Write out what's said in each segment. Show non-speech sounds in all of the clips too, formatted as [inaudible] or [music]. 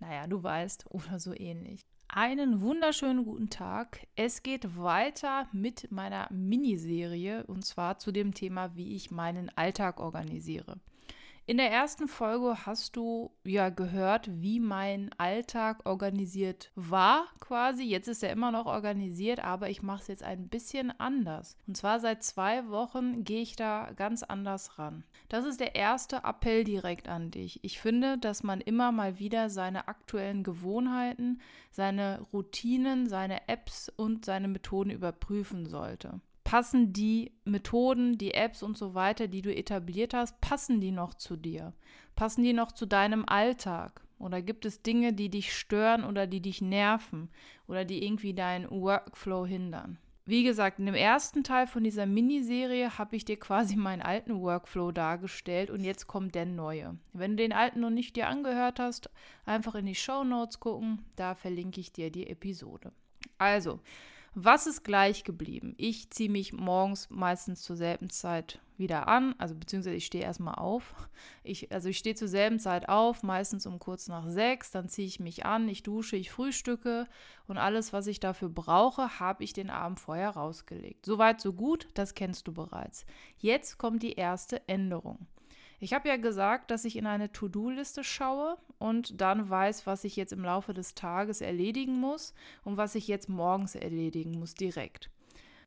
naja, du weißt, oder so ähnlich. Einen wunderschönen guten Tag. Es geht weiter mit meiner Miniserie und zwar zu dem Thema, wie ich meinen Alltag organisiere. In der ersten Folge hast du ja gehört, wie mein Alltag organisiert war, quasi. Jetzt ist er immer noch organisiert, aber ich mache es jetzt ein bisschen anders. Und zwar seit zwei Wochen gehe ich da ganz anders ran. Das ist der erste Appell direkt an dich. Ich finde, dass man immer mal wieder seine aktuellen Gewohnheiten, seine Routinen, seine Apps und seine Methoden überprüfen sollte passen die Methoden, die Apps und so weiter, die du etabliert hast, passen die noch zu dir? Passen die noch zu deinem Alltag? Oder gibt es Dinge, die dich stören oder die dich nerven oder die irgendwie deinen Workflow hindern? Wie gesagt, in dem ersten Teil von dieser Miniserie habe ich dir quasi [laughs] meinen alten Workflow dargestellt und jetzt kommt der neue. Wenn du den alten noch nicht dir angehört hast, einfach in die Show Notes gucken, da verlinke ich dir die Episode. Also, was ist gleich geblieben? Ich ziehe mich morgens meistens zur selben Zeit wieder an, also beziehungsweise ich stehe erstmal auf. Ich, also ich stehe zur selben Zeit auf, meistens um kurz nach sechs, dann ziehe ich mich an, ich dusche, ich frühstücke und alles, was ich dafür brauche, habe ich den Abend vorher rausgelegt. Soweit, so gut, das kennst du bereits. Jetzt kommt die erste Änderung. Ich habe ja gesagt, dass ich in eine To-Do-Liste schaue und dann weiß, was ich jetzt im Laufe des Tages erledigen muss und was ich jetzt morgens erledigen muss direkt.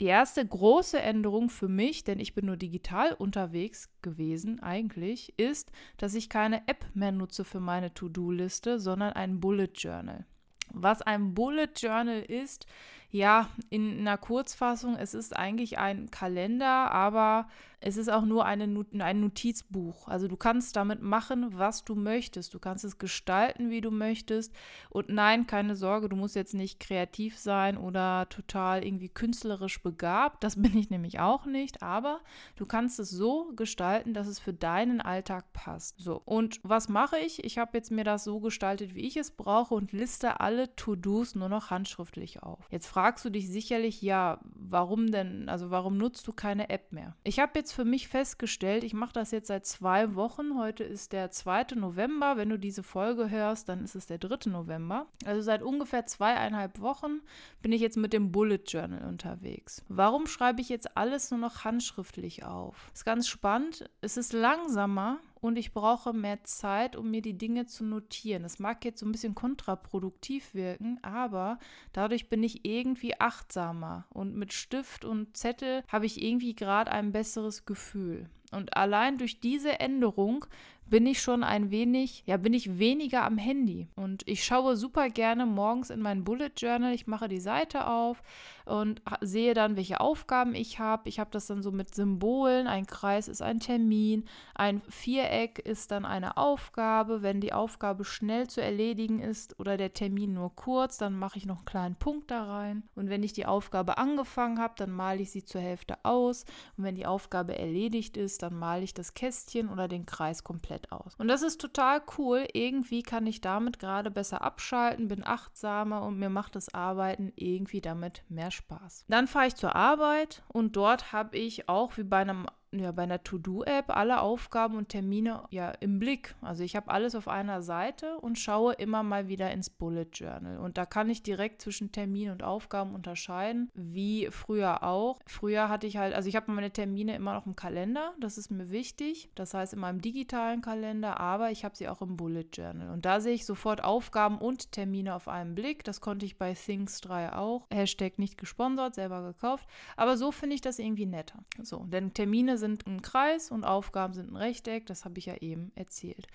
Die erste große Änderung für mich, denn ich bin nur digital unterwegs gewesen eigentlich, ist, dass ich keine App mehr nutze für meine To-Do-Liste, sondern ein Bullet Journal. Was ein Bullet Journal ist, ja, in einer Kurzfassung, es ist eigentlich ein Kalender, aber es ist auch nur eine, ein Notizbuch. Also du kannst damit machen, was du möchtest. Du kannst es gestalten, wie du möchtest. Und nein, keine Sorge, du musst jetzt nicht kreativ sein oder total irgendwie künstlerisch begabt. Das [laughs] bin ich nämlich auch nicht. Aber du kannst es so gestalten, dass es für deinen Alltag passt. So, und was mache ich? Ich habe jetzt mir das so gestaltet, wie ich es brauche und liste alle To-Dos nur noch handschriftlich auf. Jetzt fragst du dich sicherlich, ja, warum denn? Also warum nutzt du keine App mehr? Ich habe jetzt für mich festgestellt, ich mache das jetzt seit zwei Wochen. Heute ist der 2. November. Wenn du diese Folge hörst, dann ist es der 3. November. Also seit ungefähr zweieinhalb Wochen bin ich jetzt mit dem Bullet Journal unterwegs. Warum schreibe ich jetzt alles nur noch handschriftlich auf? Ist ganz spannend. Es ist langsamer und ich brauche mehr Zeit, um mir die Dinge zu notieren. Das mag jetzt so ein bisschen kontraproduktiv wirken, aber dadurch bin ich irgendwie achtsamer und mit Stift und Zettel habe ich irgendwie gerade ein besseres Gefühl. Und allein durch diese Änderung bin ich schon ein wenig, ja, bin ich weniger am Handy. Und ich schaue super gerne morgens in mein Bullet Journal. Ich mache die Seite auf und sehe dann, welche Aufgaben ich habe. Ich habe das dann so mit Symbolen. Ein Kreis ist ein Termin, ein Viereck ist dann eine Aufgabe. Wenn die Aufgabe schnell zu erledigen ist oder der Termin nur kurz, dann mache ich noch einen kleinen Punkt da rein. Und wenn ich die Aufgabe angefangen habe, dann male ich sie zur Hälfte aus. Und wenn die Aufgabe erledigt ist, dann male ich das Kästchen oder den Kreis komplett komplett aus. Und das ist total cool. Irgendwie kann ich damit gerade besser abschalten, bin achtsamer und mir macht das Arbeiten irgendwie damit mehr Spaß. Dann fahre ich zur Arbeit und dort habe ich auch wie bei einem ja, bei einer To-Do-App alle Aufgaben und Termine ja im Blick. Also ich habe alles auf einer Seite und schaue immer mal wieder ins Bullet Journal. Und da kann ich direkt zwischen Termin und Aufgaben unterscheiden, wie früher auch. Früher hatte ich halt, also ich habe meine Termine immer noch im Kalender, das ist mir wichtig. Das heißt in meinem digitalen Kalender, aber ich habe sie auch im Bullet Journal. Und da sehe ich sofort Aufgaben und Termine auf einen Blick. Das konnte ich bei Things 3 auch. Hashtag nicht gesponsert, selber gekauft. Aber so finde ich das irgendwie netter. So, denn Termine sind ein Kreis und Aufgaben sind ein Rechteck. Das habe ich ja eben erzählt.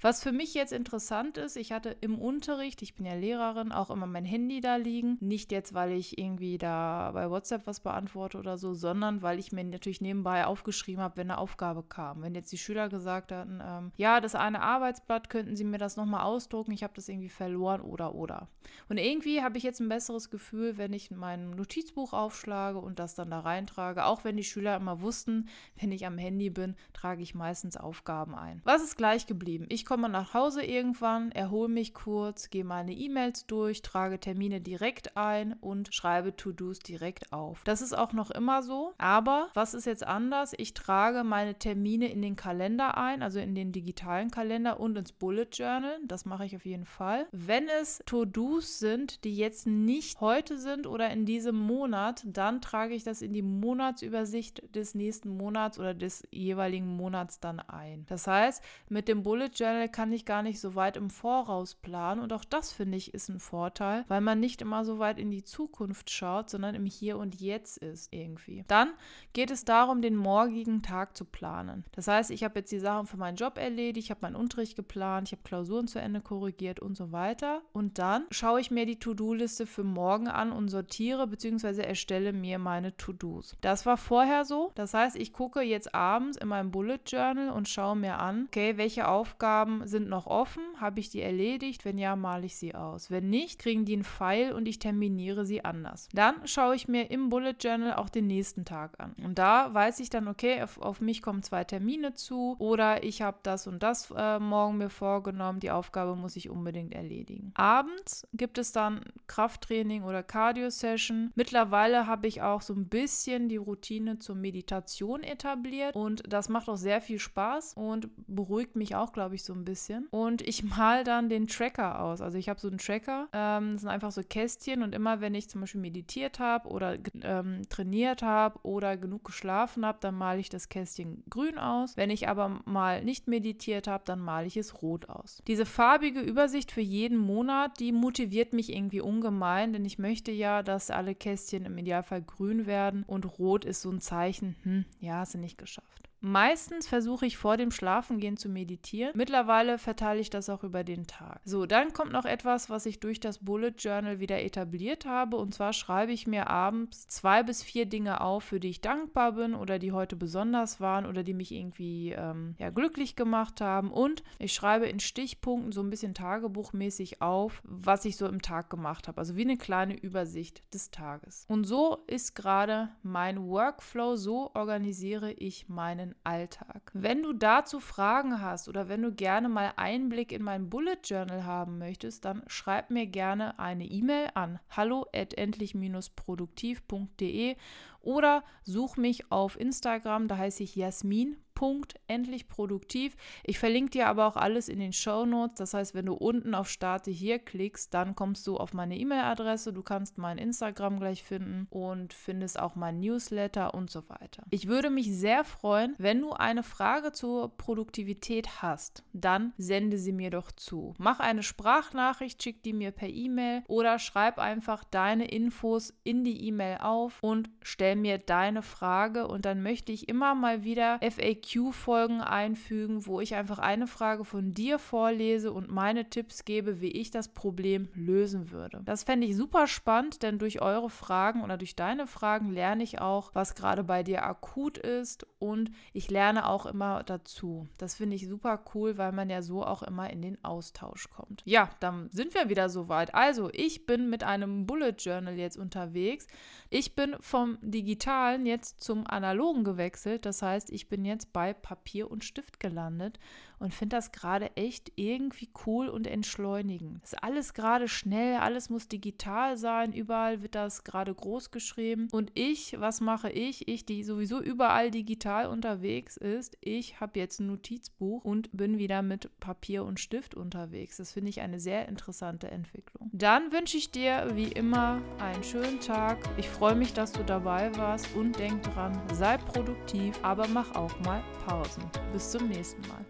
Was für mich jetzt interessant ist, ich hatte im Unterricht, ich bin ja Lehrerin, auch immer mein Handy da liegen. Nicht jetzt, weil ich irgendwie da bei WhatsApp was beantworte oder so, sondern weil ich mir natürlich nebenbei aufgeschrieben habe, wenn eine Aufgabe kam. Wenn jetzt die Schüler gesagt hatten, ähm, ja, das eine Arbeitsblatt, könnten Sie mir das nochmal ausdrucken, ich habe das irgendwie verloren oder oder. Und irgendwie habe ich jetzt ein besseres Gefühl, wenn ich mein Notizbuch aufschlage und das dann da reintrage. Auch wenn die Schüler immer wussten, wenn ich am Handy bin, trage ich meistens Aufgaben ein. Was ist gleich geblieben? Ich komme nach Hause irgendwann, erhole mich kurz, gehe meine E-Mails durch, trage Termine direkt ein und schreibe To-Dos direkt auf. Das ist auch noch immer so. Aber was ist jetzt anders? Ich trage meine Termine in den Kalender ein, also in den digitalen Kalender und ins Bullet Journal. Das mache ich auf jeden Fall. Wenn es To-Dos sind, die jetzt nicht heute sind oder in diesem Monat, dann trage ich das in die Monatsübersicht des nächsten Monats oder des jeweiligen Monats dann ein. Das heißt, mit dem Bullet Journal kann ich gar nicht so weit im Voraus planen und auch das finde ich ist ein Vorteil, weil man nicht immer so weit in die Zukunft schaut, sondern im Hier und Jetzt ist irgendwie. Dann geht es darum, den morgigen Tag zu planen. Das heißt, ich habe jetzt die Sachen für meinen Job erledigt, ich habe meinen Unterricht geplant, ich habe Klausuren zu Ende korrigiert und so weiter. Und dann schaue ich mir die To-Do-Liste für morgen an und sortiere bzw. erstelle mir meine To-Dos. Das war vorher so. Das heißt, ich gucke jetzt abends in meinem Bullet Journal und schaue mir an, okay, welche Aufgaben sind noch offen? Habe ich die erledigt? Wenn ja, male ich sie aus. Wenn nicht, kriegen die einen Pfeil und ich terminiere sie anders. Dann schaue ich mir im Bullet Journal auch den nächsten Tag an. Und da weiß ich dann, okay, auf, auf mich kommen zwei Termine zu oder ich habe das und das äh, morgen mir vorgenommen, die Aufgabe muss ich unbedingt erledigen. Abends gibt es dann Krafttraining oder Cardio-Session. Mittlerweile habe ich auch so ein bisschen die Routine zur Meditation etabliert und das macht auch sehr viel Spaß und beruhigt mich auch, glaube ich, so ein bisschen. Und ich mal dann den Tracker aus. Also ich habe so einen Tracker, ähm, das sind einfach so Kästchen und immer wenn ich zum Beispiel meditiert habe oder ähm, trainiert habe oder genug geschlafen habe, dann male ich das Kästchen grün aus. Wenn ich aber mal nicht meditiert habe, dann male ich es rot aus. Diese farbige Übersicht für jeden Monat, die motiviert mich irgendwie ungemein, denn ich möchte ja, dass alle Kästchen im Idealfall grün werden und rot ist so ein Zeichen, hm, ja, du nicht geschafft. Meistens versuche ich vor dem Schlafengehen zu meditieren. Mittlerweile verteile ich das auch über den Tag. So, dann kommt noch etwas, was ich durch das Bullet Journal wieder etabliert habe. Und zwar schreibe ich mir abends zwei bis vier Dinge auf, für die ich dankbar bin oder die heute besonders waren oder die mich irgendwie ähm, ja, glücklich gemacht haben. Und ich schreibe in Stichpunkten so ein bisschen tagebuchmäßig auf, was ich so im Tag gemacht habe. Also wie eine kleine Übersicht des Tages. Und so ist gerade mein Workflow. So organisiere ich meinen Alltag. Wenn du dazu Fragen hast oder wenn du gerne mal Einblick in mein Bullet Journal haben möchtest, dann schreib mir gerne eine E-Mail an hallo@endlich-produktiv.de oder such mich auf Instagram, da heiße ich Jasmin Punkt endlich produktiv. Ich verlinke dir aber auch alles in den Show Notes. Das heißt, wenn du unten auf Starte hier klickst, dann kommst du auf meine E-Mail-Adresse. Du kannst mein Instagram gleich finden und findest auch mein Newsletter und so weiter. Ich würde mich sehr freuen, wenn du eine Frage zur Produktivität hast. Dann sende sie mir doch zu. Mach eine Sprachnachricht, schick die mir per E-Mail oder schreib einfach deine Infos in die E-Mail auf und stell mir deine Frage. Und dann möchte ich immer mal wieder FAQ FAQ-Folgen einfügen, wo ich einfach eine Frage von dir vorlese und meine Tipps gebe, wie ich das Problem lösen würde. Das fände ich super spannend, denn durch eure Fragen oder durch deine Fragen lerne ich auch, was gerade bei dir akut ist und ich lerne auch immer dazu. Das finde ich super cool, weil man ja so auch immer in den Austausch kommt. Ja, dann sind wir wieder soweit. Also, ich bin mit einem Bullet Journal jetzt unterwegs. Ich bin vom digitalen jetzt zum analogen gewechselt. Das heißt, ich bin jetzt bei Papier und Stift gelandet und finde das gerade echt irgendwie cool und entschleunigend. Ist alles gerade schnell, alles muss digital sein, überall wird das gerade groß geschrieben. Und ich, was mache ich? Ich, die sowieso überall digital unterwegs ist, ich habe jetzt ein Notizbuch und bin wieder mit Papier und Stift unterwegs. Das finde ich eine sehr interessante Entwicklung. Dann wünsche ich dir wie immer einen schönen Tag. Ich freue mich, dass du dabei warst und denk dran, sei produktiv, aber mach auch mal Pausen. Bis zum nächsten Mal.